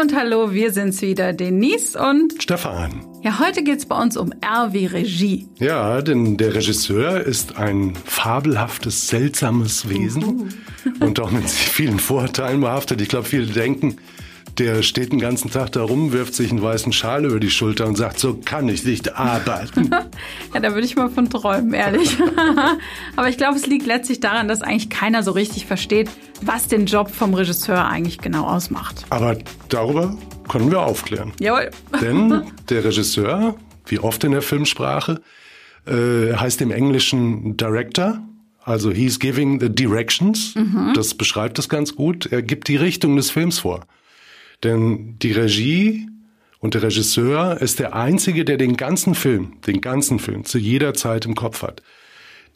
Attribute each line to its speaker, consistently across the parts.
Speaker 1: und hallo, wir sind's wieder, Denise und
Speaker 2: Stefan.
Speaker 1: Ja, heute geht's bei uns um R wie Regie.
Speaker 2: Ja, denn der Regisseur ist ein fabelhaftes, seltsames Wesen uh und auch mit vielen Vorurteilen behaftet. Ich glaube, viele denken, der steht den ganzen Tag da rum, wirft sich einen weißen Schal über die Schulter und sagt, so kann ich nicht arbeiten.
Speaker 1: ja, da würde ich mal von träumen, ehrlich. Aber ich glaube, es liegt letztlich daran, dass eigentlich keiner so richtig versteht, was den Job vom Regisseur eigentlich genau ausmacht.
Speaker 2: Aber darüber können wir aufklären.
Speaker 1: Jawohl.
Speaker 2: Denn der Regisseur, wie oft in der Filmsprache, äh, heißt im Englischen Director. Also he's giving the directions. Mhm. Das beschreibt es ganz gut. Er gibt die Richtung des Films vor. Denn die Regie und der Regisseur ist der Einzige, der den ganzen Film, den ganzen Film zu jeder Zeit im Kopf hat.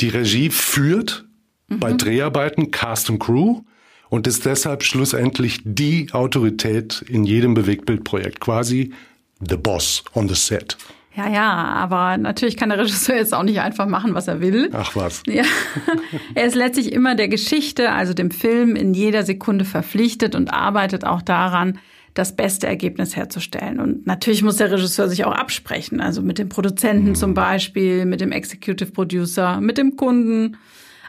Speaker 2: Die Regie führt mhm. bei Dreharbeiten Cast und Crew und ist deshalb schlussendlich die Autorität in jedem Bewegtbildprojekt, quasi the boss on the set.
Speaker 1: Ja, ja, aber natürlich kann der Regisseur jetzt auch nicht einfach machen, was er will.
Speaker 2: Ach was.
Speaker 1: Ja. Er ist letztlich immer der Geschichte, also dem Film, in jeder Sekunde verpflichtet und arbeitet auch daran, das beste Ergebnis herzustellen. Und natürlich muss der Regisseur sich auch absprechen, also mit dem Produzenten mhm. zum Beispiel, mit dem Executive Producer, mit dem Kunden.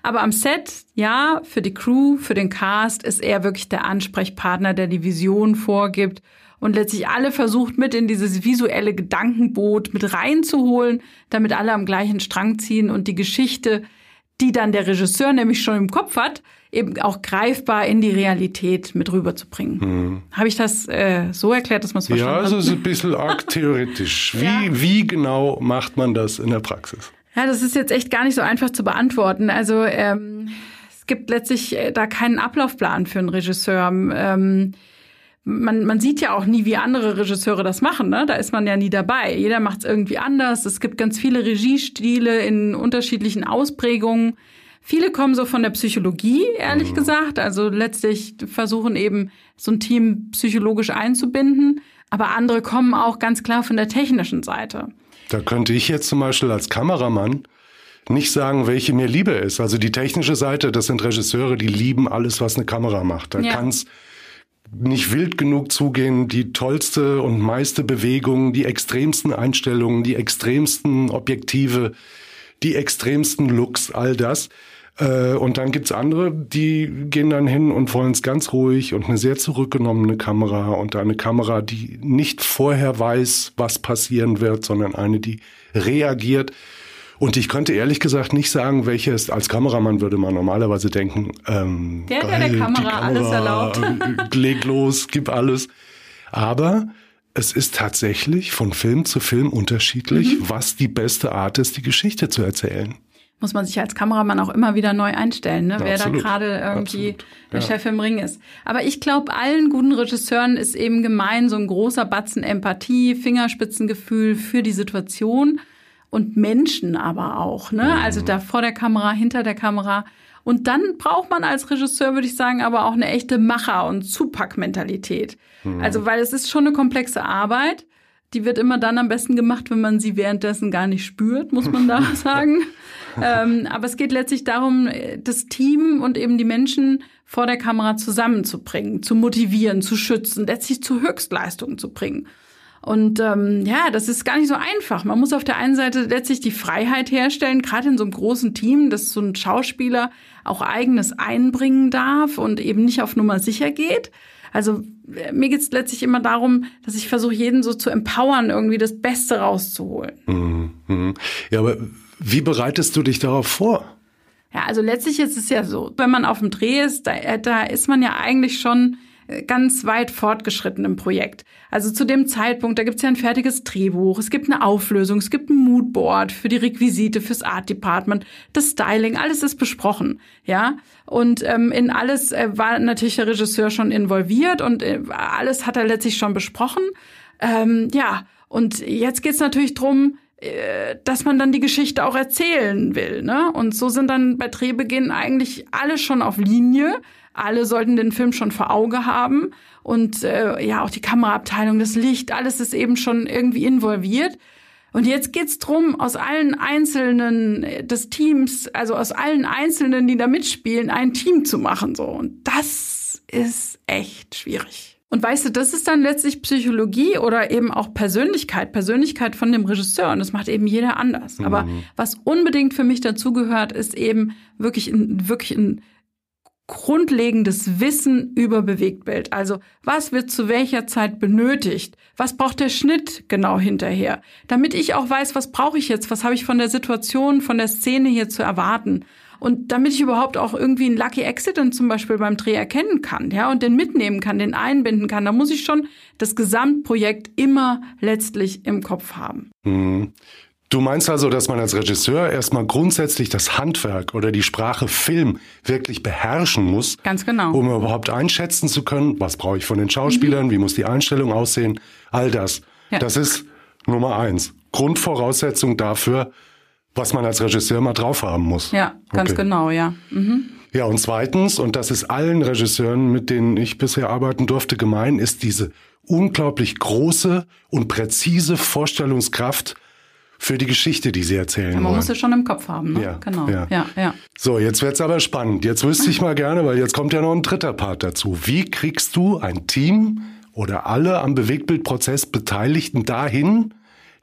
Speaker 1: Aber am Set, ja, für die Crew, für den Cast ist er wirklich der Ansprechpartner, der die Vision vorgibt und letztlich alle versucht, mit in dieses visuelle Gedankenboot mit reinzuholen, damit alle am gleichen Strang ziehen und die Geschichte, die dann der Regisseur nämlich schon im Kopf hat, eben auch greifbar in die Realität mit rüberzubringen. Mhm. Habe ich das äh, so erklärt, dass man es verstanden
Speaker 2: hat?
Speaker 1: Ja,
Speaker 2: also ist ein bisschen arg theoretisch. Wie, ja. wie genau macht man das in der Praxis?
Speaker 1: Ja, das ist jetzt echt gar nicht so einfach zu beantworten. Also ähm, es gibt letztlich äh, da keinen Ablaufplan für einen Regisseur. Ähm, man, man sieht ja auch nie, wie andere Regisseure das machen. Ne? Da ist man ja nie dabei. Jeder macht es irgendwie anders. Es gibt ganz viele Regiestile in unterschiedlichen Ausprägungen. Viele kommen so von der Psychologie, ehrlich mhm. gesagt. Also letztlich versuchen eben so ein Team psychologisch einzubinden. Aber andere kommen auch ganz klar von der technischen Seite.
Speaker 2: Da könnte ich jetzt zum Beispiel als Kameramann nicht sagen, welche mir lieber ist. Also die technische Seite, das sind Regisseure, die lieben alles, was eine Kamera macht. Da ja. kann es nicht wild genug zugehen, die tollste und meiste Bewegung, die extremsten Einstellungen, die extremsten Objektive, die extremsten Looks, all das. Äh, und dann gibt's andere, die gehen dann hin und wollen es ganz ruhig und eine sehr zurückgenommene Kamera und eine Kamera, die nicht vorher weiß, was passieren wird, sondern eine, die reagiert. Und ich könnte ehrlich gesagt nicht sagen, welches, als Kameramann würde man normalerweise denken, ähm,
Speaker 1: der, geil, der der Kamera, Kamera alles erlaubt.
Speaker 2: Leg los, gib alles. Aber es ist tatsächlich von Film zu Film unterschiedlich, mhm. was die beste Art ist, die Geschichte zu erzählen
Speaker 1: muss man sich als Kameramann auch immer wieder neu einstellen, ne? wer da gerade irgendwie Absolut. der ja. Chef im Ring ist. Aber ich glaube, allen guten Regisseuren ist eben gemein so ein großer Batzen Empathie, Fingerspitzengefühl für die Situation und Menschen aber auch. Ne? Mhm. Also da vor der Kamera, hinter der Kamera. Und dann braucht man als Regisseur, würde ich sagen, aber auch eine echte Macher- und Zupackmentalität. Mhm. Also, weil es ist schon eine komplexe Arbeit. Die wird immer dann am besten gemacht, wenn man sie währenddessen gar nicht spürt, muss man da sagen ähm, aber es geht letztlich darum, das Team und eben die Menschen vor der Kamera zusammenzubringen, zu motivieren, zu schützen, letztlich zu Höchstleistungen zu bringen. Und ähm, ja, das ist gar nicht so einfach. Man muss auf der einen Seite letztlich die Freiheit herstellen, gerade in so einem großen Team, dass so ein Schauspieler auch eigenes einbringen darf und eben nicht auf Nummer sicher geht. Also äh, mir geht es letztlich immer darum, dass ich versuche, jeden so zu empowern, irgendwie das Beste rauszuholen.
Speaker 2: Mhm. mhm. Ja, aber wie bereitest du dich darauf vor?
Speaker 1: Ja, also letztlich ist es ja so, wenn man auf dem Dreh ist, da, äh, da ist man ja eigentlich schon ganz weit fortgeschritten im Projekt. Also zu dem Zeitpunkt, da gibt's ja ein fertiges Drehbuch, es gibt eine Auflösung, es gibt ein Moodboard für die Requisite, fürs Art Department, das Styling, alles ist besprochen, ja. Und ähm, in alles äh, war natürlich der Regisseur schon involviert und äh, alles hat er letztlich schon besprochen. Ähm, ja, und jetzt geht's natürlich drum, äh, dass man dann die Geschichte auch erzählen will. Ne? Und so sind dann bei Drehbeginn eigentlich alle schon auf Linie. Alle sollten den Film schon vor Auge haben. Und äh, ja, auch die Kameraabteilung, das Licht, alles ist eben schon irgendwie involviert. Und jetzt geht's drum, aus allen Einzelnen äh, des Teams, also aus allen Einzelnen, die da mitspielen, ein Team zu machen. So. Und das ist echt schwierig. Und weißt du, das ist dann letztlich Psychologie oder eben auch Persönlichkeit, Persönlichkeit von dem Regisseur. Und das macht eben jeder anders. Mhm. Aber was unbedingt für mich dazugehört, ist eben wirklich ein, wirklich ein grundlegendes Wissen über Bewegtbild. Also was wird zu welcher Zeit benötigt? Was braucht der Schnitt genau hinterher? Damit ich auch weiß, was brauche ich jetzt? Was habe ich von der Situation, von der Szene hier zu erwarten? Und damit ich überhaupt auch irgendwie einen Lucky Accident zum Beispiel beim Dreh erkennen kann, ja, und den mitnehmen kann, den einbinden kann, da muss ich schon das Gesamtprojekt immer letztlich im Kopf haben.
Speaker 2: Mhm. Du meinst also, dass man als Regisseur erstmal grundsätzlich das Handwerk oder die Sprache Film wirklich beherrschen muss?
Speaker 1: Ganz genau.
Speaker 2: Um überhaupt einschätzen zu können, was brauche ich von den Schauspielern, mhm. wie muss die Einstellung aussehen, all das. Ja. Das ist Nummer eins. Grundvoraussetzung dafür, was man als Regisseur mal drauf haben muss.
Speaker 1: Ja, ganz okay. genau, ja. Mhm.
Speaker 2: Ja, und zweitens, und das ist allen Regisseuren, mit denen ich bisher arbeiten durfte, gemein, ist diese unglaublich große und präzise Vorstellungskraft für die Geschichte, die sie erzählen ja,
Speaker 1: man
Speaker 2: wollen.
Speaker 1: muss es schon im Kopf haben, ne?
Speaker 2: Ja,
Speaker 1: genau.
Speaker 2: Ja.
Speaker 1: Ja, ja.
Speaker 2: So, jetzt wird's aber spannend. Jetzt wüsste ich mal gerne, weil jetzt kommt ja noch ein dritter Part dazu. Wie kriegst du ein Team oder alle am Bewegtbildprozess Beteiligten dahin,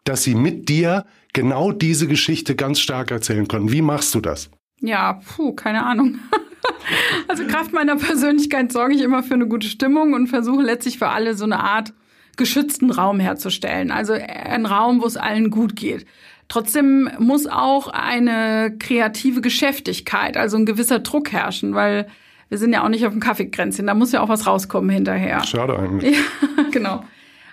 Speaker 2: dass sie mit dir genau diese Geschichte ganz stark erzählen können. Wie machst du das?
Speaker 1: Ja, puh, keine Ahnung. also Kraft meiner Persönlichkeit sorge ich immer für eine gute Stimmung und versuche letztlich für alle so eine Art geschützten Raum herzustellen. Also ein Raum, wo es allen gut geht. Trotzdem muss auch eine kreative Geschäftigkeit, also ein gewisser Druck herrschen, weil wir sind ja auch nicht auf dem Kaffeekränzchen, da muss ja auch was rauskommen hinterher.
Speaker 2: Schade eigentlich.
Speaker 1: Ja, genau.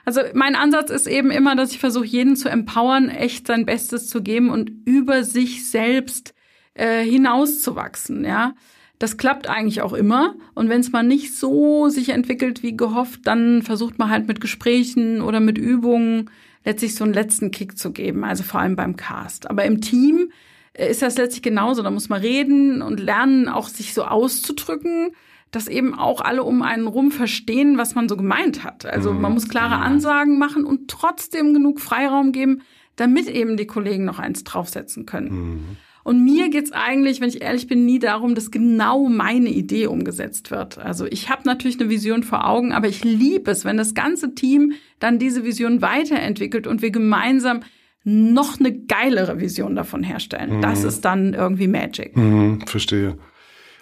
Speaker 1: Also mein Ansatz ist eben immer, dass ich versuche, jeden zu empowern, echt sein Bestes zu geben und über sich selbst äh, hinauszuwachsen, ja. Das klappt eigentlich auch immer. Und wenn es mal nicht so sich entwickelt wie gehofft, dann versucht man halt mit Gesprächen oder mit Übungen letztlich so einen letzten Kick zu geben. Also vor allem beim Cast. Aber im Team äh, ist das letztlich genauso. Da muss man reden und lernen, auch sich so auszudrücken dass eben auch alle um einen rum verstehen, was man so gemeint hat. Also man muss klare mhm. Ansagen machen und trotzdem genug Freiraum geben, damit eben die Kollegen noch eins draufsetzen können. Mhm. Und mir geht's eigentlich, wenn ich ehrlich bin, nie darum, dass genau meine Idee umgesetzt wird. Also ich habe natürlich eine Vision vor Augen, aber ich liebe es, wenn das ganze Team dann diese Vision weiterentwickelt und wir gemeinsam noch eine geilere Vision davon herstellen. Mhm. Das ist dann irgendwie Magic.
Speaker 2: Mhm, verstehe.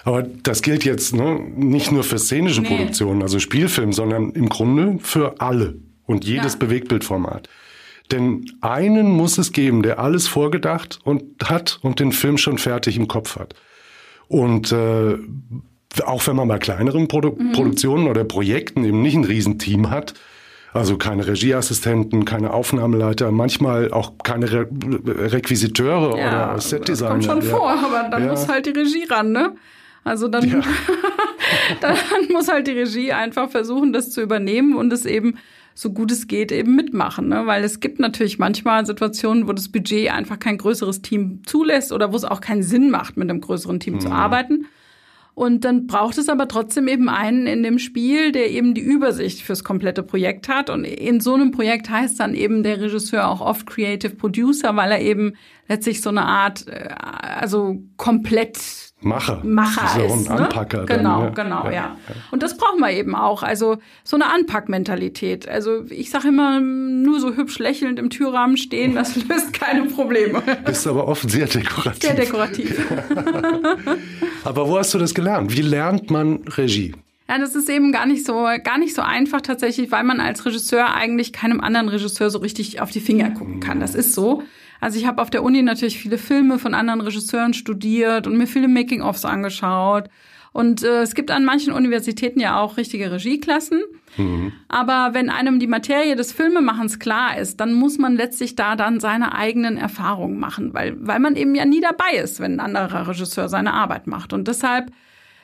Speaker 2: Aber das gilt jetzt ne, nicht nur für szenische nee. Produktionen, also Spielfilm, sondern im Grunde für alle und jedes ja. Bewegtbildformat. Denn einen muss es geben, der alles vorgedacht und hat und den Film schon fertig im Kopf hat. Und äh, auch wenn man bei kleineren Produ mhm. Produktionen oder Projekten eben nicht ein Riesenteam hat, also keine Regieassistenten, keine Aufnahmeleiter, manchmal auch keine Re Requisiteure ja, oder Setdesigner.
Speaker 1: Das kommt schon ja. vor, aber dann ja. muss halt die Regie ran, ne? Also dann, dann muss halt die Regie einfach versuchen, das zu übernehmen und es eben so gut es geht eben mitmachen, ne? weil es gibt natürlich manchmal Situationen, wo das Budget einfach kein größeres Team zulässt oder wo es auch keinen Sinn macht, mit einem größeren Team mhm. zu arbeiten. Und dann braucht es aber trotzdem eben einen in dem Spiel, der eben die Übersicht fürs komplette Projekt hat. Und in so einem Projekt heißt dann eben der Regisseur auch oft Creative Producer, weil er eben letztlich so eine Art, äh, also komplett
Speaker 2: Macher.
Speaker 1: Macher
Speaker 2: so
Speaker 1: ist.
Speaker 2: Ein Anpacker.
Speaker 1: Ne? Genau, dann, ja. genau, ja, ja. Und das brauchen wir eben auch. Also so eine Anpackmentalität. Also ich sage immer, nur so hübsch lächelnd im Türrahmen stehen, das löst keine Probleme.
Speaker 2: Bist aber oft sehr dekorativ.
Speaker 1: Sehr dekorativ.
Speaker 2: aber wo hast du das gelernt? Wie lernt man Regie?
Speaker 1: Ja, das ist eben gar nicht so, gar nicht so einfach tatsächlich, weil man als Regisseur eigentlich keinem anderen Regisseur so richtig auf die Finger gucken kann. Das ist so. Also ich habe auf der Uni natürlich viele Filme von anderen Regisseuren studiert und mir viele Making-ofs angeschaut. Und äh, es gibt an manchen Universitäten ja auch richtige Regieklassen. Mhm. Aber wenn einem die Materie des Filmemachens klar ist, dann muss man letztlich da dann seine eigenen Erfahrungen machen, weil, weil man eben ja nie dabei ist, wenn ein anderer Regisseur seine Arbeit macht. Und deshalb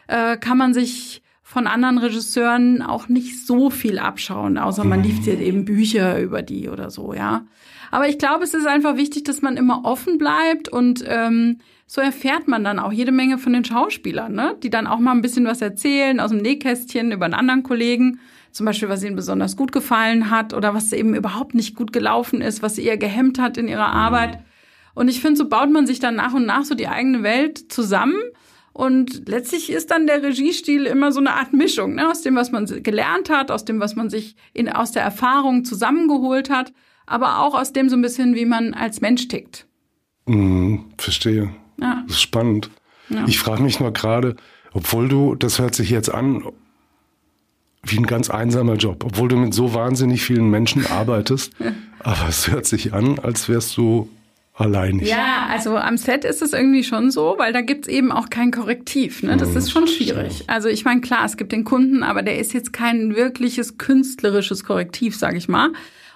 Speaker 1: äh, kann man sich von anderen Regisseuren auch nicht so viel abschauen, außer man liest jetzt eben Bücher über die oder so, ja. Aber ich glaube, es ist einfach wichtig, dass man immer offen bleibt und ähm, so erfährt man dann auch jede Menge von den Schauspielern, ne? die dann auch mal ein bisschen was erzählen aus dem Nähkästchen über einen anderen Kollegen. Zum Beispiel, was ihnen besonders gut gefallen hat oder was eben überhaupt nicht gut gelaufen ist, was sie eher gehemmt hat in ihrer Arbeit. Und ich finde, so baut man sich dann nach und nach so die eigene Welt zusammen Und letztlich ist dann der Regiestil immer so eine Art Mischung, ne? aus dem, was man gelernt hat, aus dem, was man sich in, aus der Erfahrung zusammengeholt hat, aber auch aus dem so ein bisschen, wie man als Mensch tickt.
Speaker 2: Mhm, verstehe. Ja. Das ist spannend. Ja. Ich frage mich nur gerade, obwohl du, das hört sich jetzt an wie ein ganz einsamer Job, obwohl du mit so wahnsinnig vielen Menschen arbeitest, aber es hört sich an, als wärst du alleinig.
Speaker 1: Ja, also am Set ist es irgendwie schon so, weil da gibt's eben auch kein Korrektiv. Ne? Das hm, ist schon schwierig. Also ich meine, klar, es gibt den Kunden, aber der ist jetzt kein wirkliches künstlerisches Korrektiv, sage ich mal.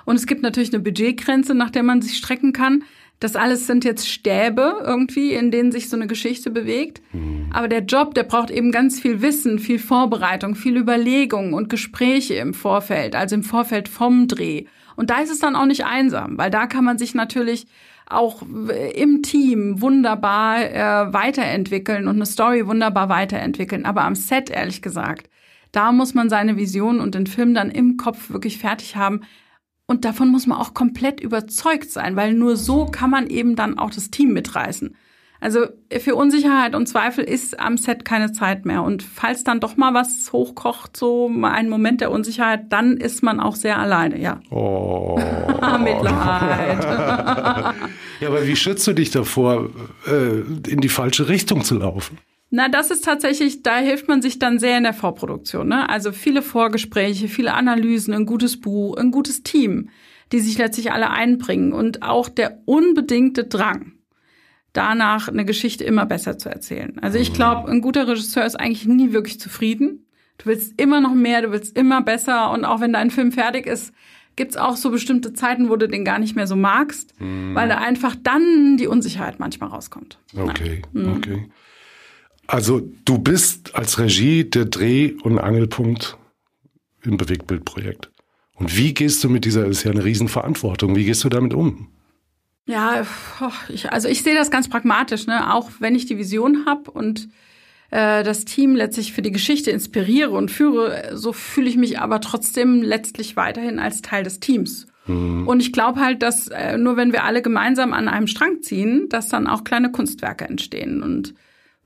Speaker 1: Und es gibt natürlich eine Budgetgrenze, nach der man sich strecken kann. Das alles sind jetzt Stäbe irgendwie, in denen sich so eine Geschichte bewegt. Mhm. Aber der Job, der braucht eben ganz viel Wissen, viel Vorbereitung, viel Überlegung und Gespräche im Vorfeld, also im Vorfeld vom Dreh. Und da ist es dann auch nicht einsam, weil da kann man sich natürlich auch im Team wunderbar äh, weiterentwickeln und eine Story wunderbar weiterentwickeln. Aber am Set, ehrlich gesagt, da muss man seine Vision und den Film dann im Kopf wirklich fertig haben. Und davon muss man auch komplett überzeugt sein, weil nur so kann man eben dann auch das Team mitreißen. Also für Unsicherheit und Zweifel ist am Set keine Zeit mehr. Und falls dann doch mal was hochkocht, so ein Moment der Unsicherheit, dann ist man auch sehr alleine, ja.
Speaker 2: Oh.
Speaker 1: Mitleid.
Speaker 2: ja, aber wie schützt du dich davor, äh, in die falsche Richtung zu laufen?
Speaker 1: Na, das ist tatsächlich, da hilft man sich dann sehr in der Vorproduktion. Ne? Also viele Vorgespräche, viele Analysen, ein gutes Buch, ein gutes Team, die sich letztlich alle einbringen und auch der unbedingte Drang danach eine Geschichte immer besser zu erzählen. Also ich glaube, ein guter Regisseur ist eigentlich nie wirklich zufrieden. Du willst immer noch mehr, du willst immer besser und auch wenn dein Film fertig ist, gibt's auch so bestimmte Zeiten, wo du den gar nicht mehr so magst, mhm. weil da einfach dann die Unsicherheit manchmal rauskommt.
Speaker 2: Okay, mhm. okay. Also du bist als Regie der Dreh- und Angelpunkt im Bewegtbildprojekt. Und wie gehst du mit dieser, das ist ja eine Riesenverantwortung, wie gehst du damit um?
Speaker 1: Ja, ich, also ich sehe das ganz pragmatisch, ne? Auch wenn ich die Vision habe und äh, das Team letztlich für die Geschichte inspiriere und führe, so fühle ich mich aber trotzdem letztlich weiterhin als Teil des Teams. Mhm. Und ich glaube halt, dass äh, nur wenn wir alle gemeinsam an einem Strang ziehen, dass dann auch kleine Kunstwerke entstehen. Und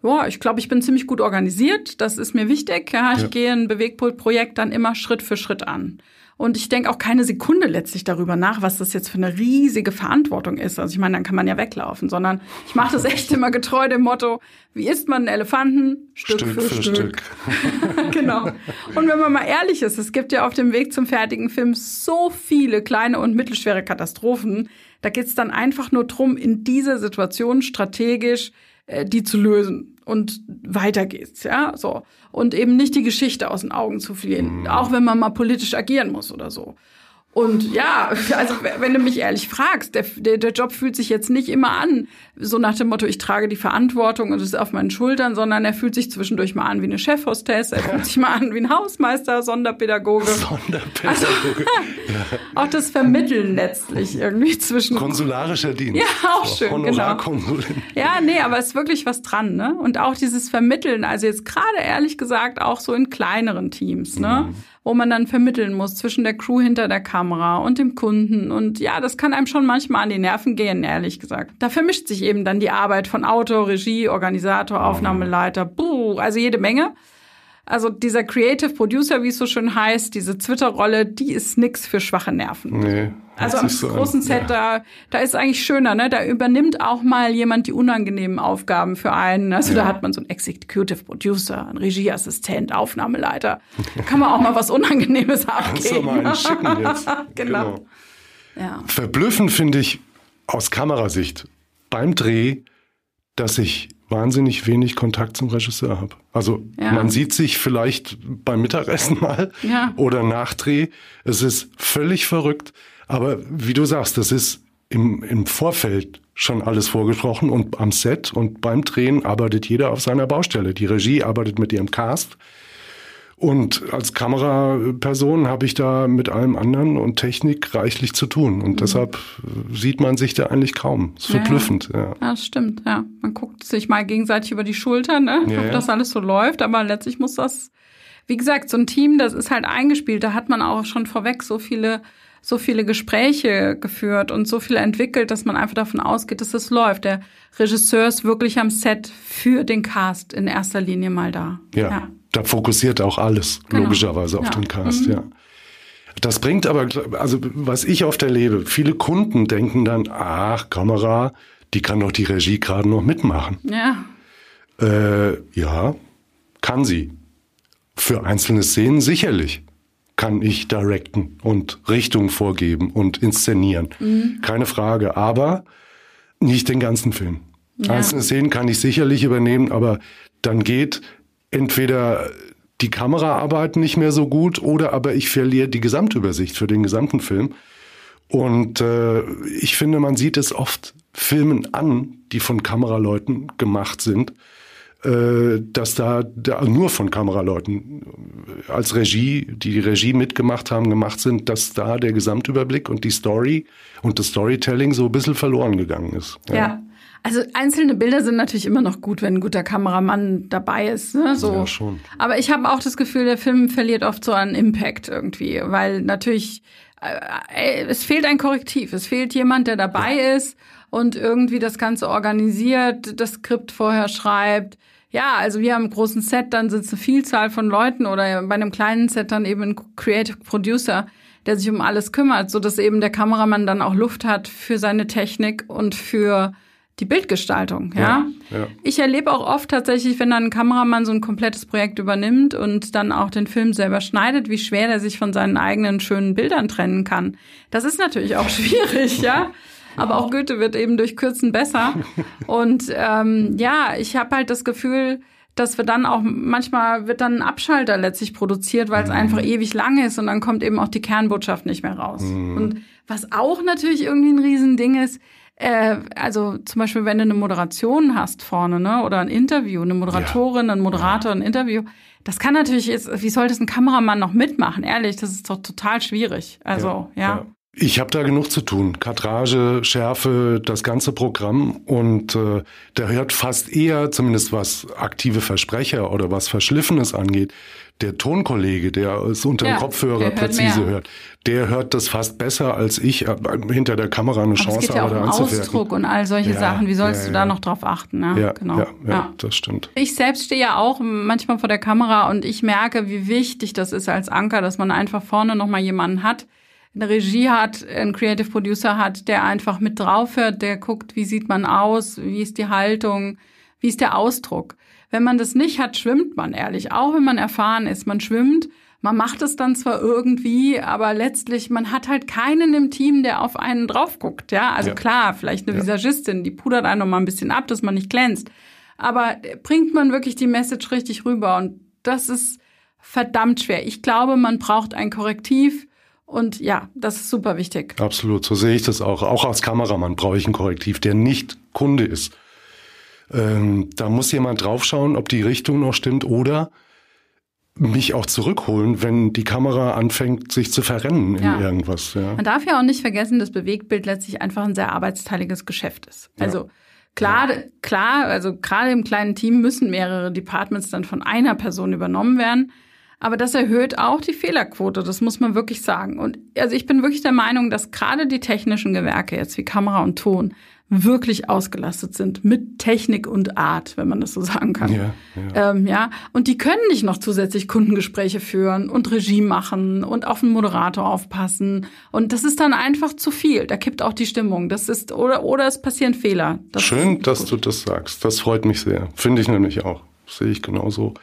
Speaker 1: ja, ich glaube, ich bin ziemlich gut organisiert. Das ist mir wichtig. Ja, ich ja. gehe ein Bewegpult-Projekt dann immer Schritt für Schritt an. Und ich denke auch keine Sekunde letztlich darüber nach, was das jetzt für eine riesige Verantwortung ist. Also ich meine, dann kann man ja weglaufen, sondern ich mache das echt immer getreu dem Motto, wie isst man einen Elefanten?
Speaker 2: Stück, Stück für, für, Stück. Stück.
Speaker 1: genau. Und wenn man mal ehrlich ist, es gibt ja auf dem Weg zum fertigen Film so viele kleine und mittelschwere Katastrophen. Da geht es dann einfach nur drum, in dieser Situation strategisch äh, die zu lösen und weiter geht's, ja, so. Und eben nicht die Geschichte aus den Augen zu verlieren, mhm. auch wenn man mal politisch agieren muss oder so. Und ja, also wenn du mich ehrlich fragst, der, der, der Job fühlt sich jetzt nicht immer an, so nach dem Motto, ich trage die Verantwortung und es ist auf meinen Schultern, sondern er fühlt sich zwischendurch mal an wie eine Chefhostess, er fühlt sich mal an wie ein Hausmeister, Sonderpädagoge.
Speaker 2: Sonderpädagoge. Also.
Speaker 1: Auch das Vermitteln letztlich irgendwie zwischen.
Speaker 2: Konsularischer Dienst.
Speaker 1: Ja, auch schön, genau. Ja, nee, aber es ist wirklich was dran, ne? Und auch dieses Vermitteln, also jetzt gerade ehrlich gesagt auch so in kleineren Teams, ne? Mhm wo man dann vermitteln muss zwischen der Crew hinter der Kamera und dem Kunden. Und ja, das kann einem schon manchmal an die Nerven gehen, ehrlich gesagt. Da vermischt sich eben dann die Arbeit von Autor, Regie, Organisator, Aufnahmeleiter, buh, also jede Menge. Also dieser Creative Producer, wie es so schön heißt, diese Twitter-Rolle, die ist nix für schwache Nerven.
Speaker 2: Nee.
Speaker 1: Also am so großen Set, ja. da, da ist eigentlich schöner, ne? Da übernimmt auch mal jemand die unangenehmen Aufgaben für einen. Also ja. da hat man so einen Executive Producer, einen Regieassistent, Aufnahmeleiter. Da kann man auch mal was Unangenehmes abgeben. Kannst du
Speaker 2: mal einen schicken jetzt.
Speaker 1: genau. genau.
Speaker 2: Ja. Verblüffend finde ich aus Kamerasicht beim Dreh, dass ich wahnsinnig wenig Kontakt zum Regisseur habe. Also ja. man sieht sich vielleicht beim Mittagessen mal ja. oder nach Dreh. Es ist völlig verrückt. Aber wie du sagst, das ist im, im Vorfeld schon alles vorgesprochen und am Set und beim Drehen arbeitet jeder auf seiner Baustelle. Die Regie arbeitet mit ihrem Cast. Und als Kameraperson habe ich da mit allem anderen und Technik reichlich zu tun. Und mhm. deshalb sieht man sich da eigentlich kaum. Das ist ja, verblüffend. Ja. ja,
Speaker 1: das stimmt. Ja, man guckt sich mal gegenseitig über die Schulter, ne? Ja, ob das alles so läuft. Aber letztlich muss das wie gesagt, so ein Team, das ist halt eingespielt. Da hat man auch schon vorweg so viele so viele Gespräche geführt und so viel entwickelt, dass man einfach davon ausgeht, dass es läuft. Der Regisseur ist wirklich am Set für den Cast in erster Linie mal da.
Speaker 2: Ja, ja. Da fokussiert auch alles genau. logischerweise auf ja. den Cast, mhm. ja. Das bringt aber, also was ich oft erlebe, viele Kunden denken dann, ach, Kamera, die kann doch die Regie gerade noch mitmachen.
Speaker 1: Ja.
Speaker 2: Äh, ja, kann sie. Für einzelne Szenen sicherlich kann ich directen und Richtung vorgeben und inszenieren. Mhm. Keine Frage. Aber nicht den ganzen Film. Ja. Einzelne Szenen kann ich sicherlich übernehmen, aber dann geht entweder die Kameraarbeit nicht mehr so gut oder aber ich verliere die Gesamtübersicht für den gesamten Film. Und äh, ich finde, man sieht es oft Filmen an, die von Kameraleuten gemacht sind, äh, dass da, da nur von Kameraleuten als Regie, die die Regie mitgemacht haben, gemacht sind, dass da der Gesamtüberblick und die Story und das Storytelling so ein bisschen verloren gegangen ist.
Speaker 1: ja. ja. Also einzelne Bilder sind natürlich immer noch gut, wenn ein guter Kameramann dabei ist. Ne? So.
Speaker 2: Ja, schon.
Speaker 1: Aber ich habe auch das Gefühl, der Film verliert oft so an Impact irgendwie, weil natürlich äh, es fehlt ein Korrektiv. Es fehlt jemand, der dabei ja. ist und irgendwie das Ganze organisiert, das Skript vorher schreibt, ja, also wir haben einen großen Set, dann sitzt eine Vielzahl von Leuten oder bei einem kleinen Set dann eben ein Creative Producer, der sich um alles kümmert, so dass eben der Kameramann dann auch Luft hat für seine Technik und für die Bildgestaltung, ja? ja, ja. Ich erlebe auch oft tatsächlich, wenn dann ein Kameramann so ein komplettes Projekt übernimmt und dann auch den Film selber schneidet, wie schwer der sich von seinen eigenen schönen Bildern trennen kann. Das ist natürlich auch schwierig, ja? Aber auch Goethe wird eben durch Kürzen besser. Und ähm, ja, ich habe halt das Gefühl, dass wir dann auch manchmal wird dann ein Abschalter letztlich produziert, weil es mhm. einfach ewig lang ist und dann kommt eben auch die Kernbotschaft nicht mehr raus. Mhm. Und was auch natürlich irgendwie ein Riesending ist, äh, also zum Beispiel, wenn du eine Moderation hast vorne, ne, oder ein Interview, eine Moderatorin, ja. ein Moderator, ein Interview, das kann natürlich, wie soll das ein Kameramann noch mitmachen? Ehrlich, das ist doch total schwierig. Also, ja. ja.
Speaker 2: Ich habe da genug zu tun. Kadrage, Schärfe, das ganze Programm. Und äh, da hört fast eher, zumindest was aktive Versprecher oder was Verschliffenes angeht, der Tonkollege, der es unter ja, dem Kopfhörer präzise hört, der hört das fast besser als ich äh, hinter der Kamera eine Aber Chance
Speaker 1: es geht ja auch um Ausdruck und all solche ja, Sachen. Wie sollst ja, du da noch drauf achten? Ne?
Speaker 2: Ja, genau. Ja, ja, das stimmt.
Speaker 1: Ich selbst stehe ja auch manchmal vor der Kamera und ich merke, wie wichtig das ist als Anker, dass man einfach vorne noch mal jemanden hat, eine Regie hat, einen Creative Producer hat, der einfach mit drauf hört, der guckt, wie sieht man aus, wie ist die Haltung, wie ist der Ausdruck. Wenn man das nicht hat, schwimmt man ehrlich. Auch wenn man erfahren ist, man schwimmt. Man macht es dann zwar irgendwie, aber letztlich, man hat halt keinen im Team, der auf einen drauf guckt. Ja, also ja. klar, vielleicht eine ja. Visagistin, die pudert einen noch mal ein bisschen ab, dass man nicht glänzt. Aber bringt man wirklich die Message richtig rüber? Und das ist verdammt schwer. Ich glaube, man braucht ein Korrektiv, und ja, das ist super wichtig.
Speaker 2: Absolut, so sehe ich das auch. Auch als Kameramann brauche ich ein Korrektiv, der nicht Kunde ist. Ähm, da muss jemand draufschauen, ob die Richtung noch stimmt oder mich auch zurückholen, wenn die Kamera anfängt, sich zu verrennen in ja. irgendwas. Ja.
Speaker 1: Man darf ja auch nicht vergessen, dass Bewegtbild letztlich einfach ein sehr arbeitsteiliges Geschäft ist. Also ja. klar, klar, also gerade im kleinen Team müssen mehrere Departments dann von einer Person übernommen werden. Aber das erhöht auch die Fehlerquote, das muss man wirklich sagen. Und also ich bin wirklich der Meinung, dass gerade die technischen Gewerke jetzt wie Kamera und Ton wirklich ausgelastet sind mit Technik und Art, wenn man das so sagen kann. Ja, ja. Ähm, ja. Und die können nicht noch zusätzlich Kundengespräche führen und Regie machen und auf den Moderator aufpassen. Und das ist dann einfach zu viel. Da kippt auch die Stimmung. Das ist, oder, oder es passieren Fehler.
Speaker 2: Das Schön, dass gut. du das sagst. Das freut mich sehr. Finde ich nämlich auch. sehe ich genauso.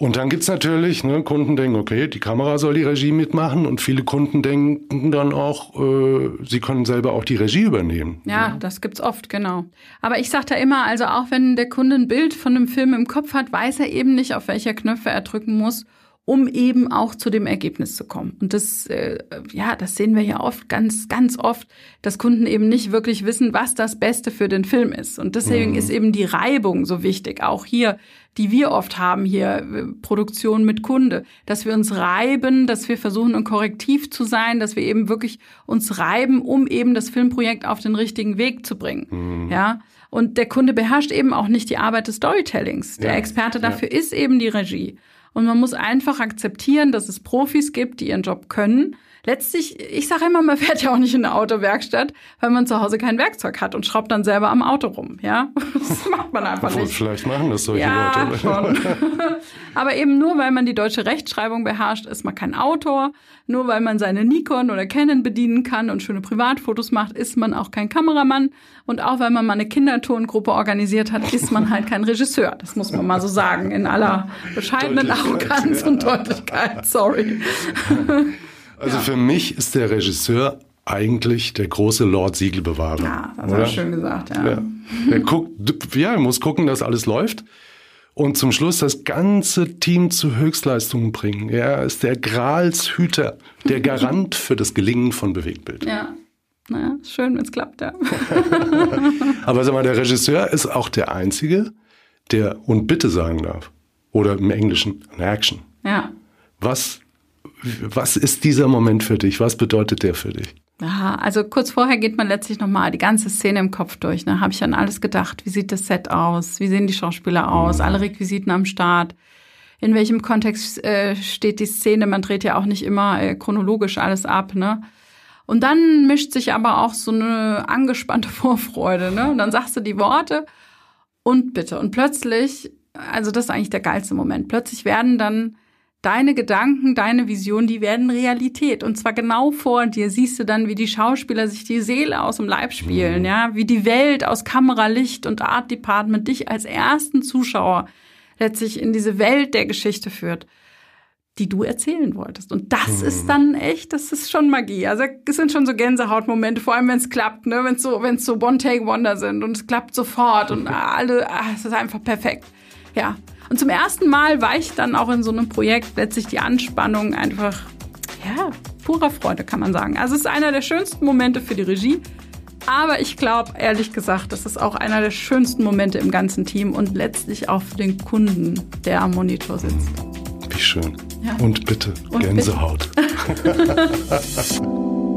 Speaker 2: Und dann gibt's natürlich, ne, Kunden denken, okay, die Kamera soll die Regie mitmachen und viele Kunden denken dann auch, äh, sie können selber auch die Regie übernehmen.
Speaker 1: Ja, ja, das gibt's oft, genau. Aber ich sage da immer, also auch wenn der Kunde ein Bild von einem Film im Kopf hat, weiß er eben nicht, auf welcher Knöpfe er drücken muss, um eben auch zu dem Ergebnis zu kommen. Und das, äh, ja, das sehen wir ja oft, ganz, ganz oft, dass Kunden eben nicht wirklich wissen, was das Beste für den Film ist. Und deswegen mhm. ist eben die Reibung so wichtig. Auch hier, die wir oft haben hier, äh, Produktion mit Kunde, dass wir uns reiben, dass wir versuchen, ein Korrektiv zu sein, dass wir eben wirklich uns reiben, um eben das Filmprojekt auf den richtigen Weg zu bringen. Mhm. Ja. Und der Kunde beherrscht eben auch nicht die Arbeit des Storytellings. Der ja, Experte dafür ja. ist eben die Regie. Und man muss einfach akzeptieren, dass es Profis gibt, die ihren Job können letztlich, ich sage immer, man fährt ja auch nicht in eine Autowerkstatt, weil man zu Hause kein Werkzeug hat und schraubt dann selber am Auto rum. Ja, das macht man einfach nicht.
Speaker 2: Vielleicht machen das solche
Speaker 1: ja,
Speaker 2: Leute.
Speaker 1: Schon. Aber eben nur, weil man die deutsche Rechtschreibung beherrscht, ist man kein Autor. Nur weil man seine Nikon oder Canon bedienen kann und schöne Privatfotos macht, ist man auch kein Kameramann. Und auch weil man mal eine Kindertongruppe organisiert hat, ist man halt kein Regisseur. Das muss man mal so sagen, in aller bescheidenen Arroganz und Deutlichkeit. Sorry.
Speaker 2: Also ja. für mich ist der Regisseur eigentlich der große Lord Siegelbewahrer.
Speaker 1: Ja, das hast du schön gesagt, ja. ja.
Speaker 2: Er guckt, ja, er muss gucken, dass alles läuft und zum Schluss das ganze Team zu Höchstleistungen bringen. Er ist der Gralshüter, der Garant für das Gelingen von Bewegtbild.
Speaker 1: Ja. Naja, schön, wenn es klappt, ja.
Speaker 2: Aber sag mal, der Regisseur ist auch der Einzige, der und bitte sagen darf. Oder im Englischen, an Action.
Speaker 1: Ja.
Speaker 2: Was was ist dieser Moment für dich? Was bedeutet der für dich?
Speaker 1: Ja, also kurz vorher geht man letztlich nochmal die ganze Szene im Kopf durch. Ne? Habe ich an alles gedacht. Wie sieht das Set aus? Wie sehen die Schauspieler aus? Mhm. Alle Requisiten am Start. In welchem Kontext äh, steht die Szene? Man dreht ja auch nicht immer äh, chronologisch alles ab. Ne? Und dann mischt sich aber auch so eine angespannte Vorfreude. Ne? Und dann sagst du die Worte und bitte. Und plötzlich, also das ist eigentlich der geilste Moment. Plötzlich werden dann deine Gedanken, deine Vision, die werden Realität. Und zwar genau vor dir siehst du dann, wie die Schauspieler sich die Seele aus dem Leib spielen, mhm. ja, wie die Welt aus Kamera, Licht und Art Department dich als ersten Zuschauer letztlich in diese Welt der Geschichte führt, die du erzählen wolltest. Und das mhm. ist dann echt, das ist schon Magie. Also es sind schon so Gänsehautmomente, vor allem wenn es klappt, ne, wenn es so, wenn es so One Take Wonder sind und es klappt sofort und alle, ach, es ist einfach perfekt. Ja, und zum ersten Mal weicht dann auch in so einem Projekt letztlich die Anspannung einfach, ja, purer Freude, kann man sagen. Also es ist einer der schönsten Momente für die Regie. Aber ich glaube, ehrlich gesagt, das ist auch einer der schönsten Momente im ganzen Team und letztlich auch für den Kunden, der am Monitor sitzt.
Speaker 2: Wie schön. Ja. Und bitte, und Gänsehaut. Bitte.